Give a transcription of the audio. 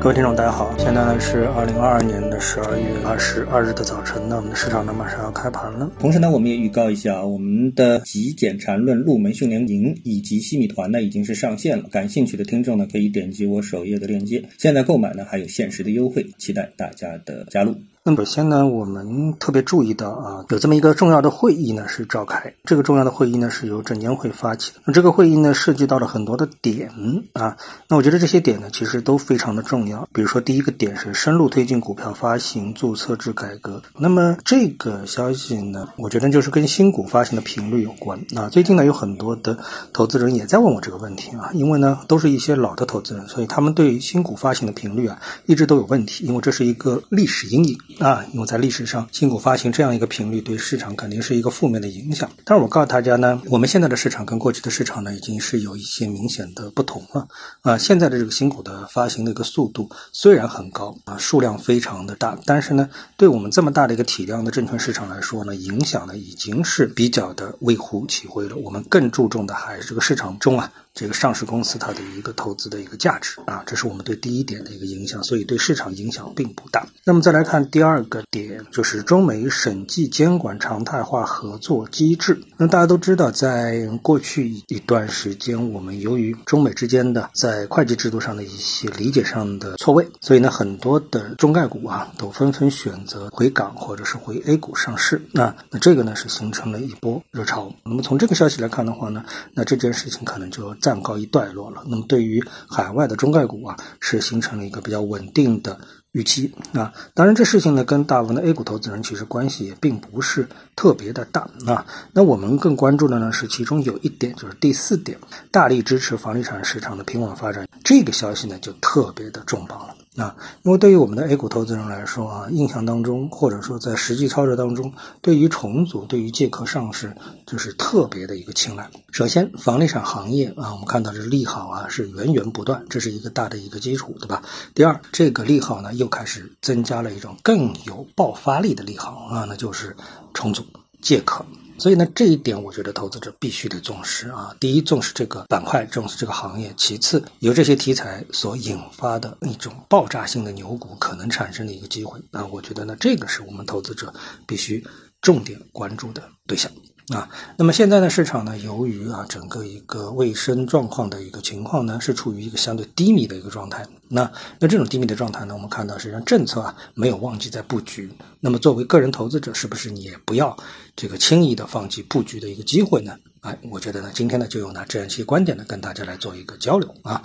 各位听众，大家好，现在呢是二零二二年的十二月二十二日的早晨，那我们的市场呢马上要开盘了。同时呢，我们也预告一下，我们的极简缠论入门训练营以及西米团呢已经是上线了，感兴趣的听众呢可以点击我首页的链接，现在购买呢还有限时的优惠，期待大家的加入。那么首先呢，我们特别注意到啊，有这么一个重要的会议呢是召开。这个重要的会议呢是由证监会发起的。那这个会议呢涉及到了很多的点啊。那我觉得这些点呢其实都非常的重要。比如说第一个点是深入推进股票发行注册制改革。那么这个消息呢，我觉得就是跟新股发行的频率有关啊。最近呢有很多的投资人也在问我这个问题啊，因为呢都是一些老的投资人，所以他们对新股发行的频率啊一直都有问题，因为这是一个历史阴影。啊，因为在历史上，新股发行这样一个频率对市场肯定是一个负面的影响。但是我告诉大家呢，我们现在的市场跟过去的市场呢，已经是有一些明显的不同了。啊，现在的这个新股的发行的一个速度虽然很高啊，数量非常的大，但是呢，对我们这么大的一个体量的证券市场来说呢，影响呢已经是比较的微乎其微了。我们更注重的还是这个市场中啊。这个上市公司它的一个投资的一个价值啊，这是我们对第一点的一个影响，所以对市场影响并不大。那么再来看第二个点，就是中美审计监管常态化合作机制。那大家都知道，在过去一段时间，我们由于中美之间的在会计制度上的一些理解上的错位，所以呢，很多的中概股啊都纷纷选择回港或者是回 A 股上市。那那这个呢是形成了一波热潮。那么从这个消息来看的话呢，那这件事情可能就。暂告一段落了。那么对于海外的中概股啊，是形成了一个比较稳定的预期啊。当然，这事情呢跟大部分的 A 股投资人其实关系也并不是特别的大啊。那我们更关注的呢是其中有一点，就是第四点，大力支持房地产市场的平稳发展。这个消息呢就特别的重磅了。啊，因为对于我们的 A 股投资人来说啊，印象当中或者说在实际操作当中，对于重组、对于借壳上市，就是特别的一个青睐。首先，房地产行业啊，我们看到这利好啊，是源源不断，这是一个大的一个基础，对吧？第二，这个利好呢，又开始增加了一种更有爆发力的利好啊，那就是重组、借壳。所以呢，这一点我觉得投资者必须得重视啊。第一，重视这个板块，重视这个行业；其次，由这些题材所引发的一种爆炸性的牛股可能产生的一个机会那，我觉得呢，这个是我们投资者必须重点关注的对象。啊，那么现在呢市场呢，由于啊整个一个卫生状况的一个情况呢，是处于一个相对低迷的一个状态。那那这种低迷的状态呢，我们看到实际上政策啊没有忘记在布局。那么作为个人投资者，是不是你也不要这个轻易的放弃布局的一个机会呢？哎，我觉得呢，今天呢就用拿这样一些观点呢跟大家来做一个交流啊。